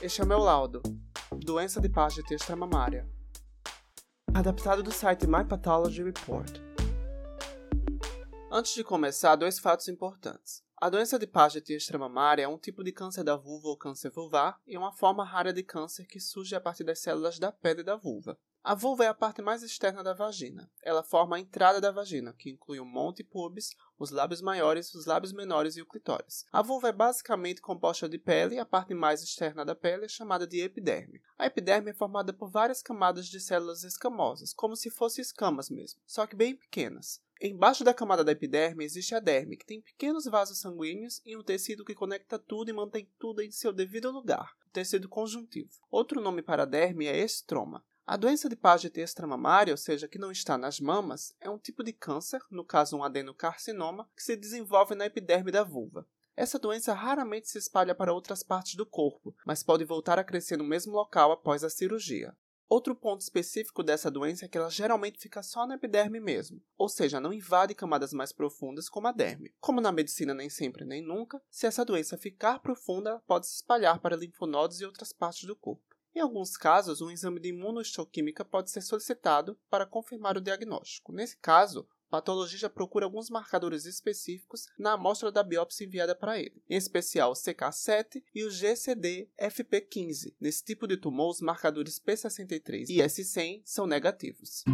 Este é o meu laudo. Doença de Paget extramamária. Adaptado do site My Pathology Report. Antes de começar, dois fatos importantes. A doença de Paget extramamária é um tipo de câncer da vulva ou câncer vulvar e é uma forma rara de câncer que surge a partir das células da pele da vulva. A vulva é a parte mais externa da vagina. Ela forma a entrada da vagina, que inclui o monte pubis, os lábios maiores, os lábios menores e o clitóris. A vulva é basicamente composta de pele e a parte mais externa da pele é chamada de epiderme. A epiderme é formada por várias camadas de células escamosas, como se fossem escamas mesmo, só que bem pequenas. Embaixo da camada da epiderme existe a derme, que tem pequenos vasos sanguíneos e um tecido que conecta tudo e mantém tudo em seu devido lugar, o tecido conjuntivo. Outro nome para a derme é estroma. A doença de Paget extramamária, ou seja, que não está nas mamas, é um tipo de câncer, no caso um adenocarcinoma, que se desenvolve na epiderme da vulva. Essa doença raramente se espalha para outras partes do corpo, mas pode voltar a crescer no mesmo local após a cirurgia. Outro ponto específico dessa doença é que ela geralmente fica só na epiderme mesmo, ou seja, não invade camadas mais profundas como a derme. Como na medicina nem sempre nem nunca, se essa doença ficar profunda, pode se espalhar para linfonodos e outras partes do corpo. Em alguns casos, um exame de imunohistoquímica pode ser solicitado para confirmar o diagnóstico. Nesse caso, o patologista procura alguns marcadores específicos na amostra da biópsia enviada para ele, em especial o CK7 e o GCD-FP15. Nesse tipo de tumor, os marcadores P63 e S100 são negativos.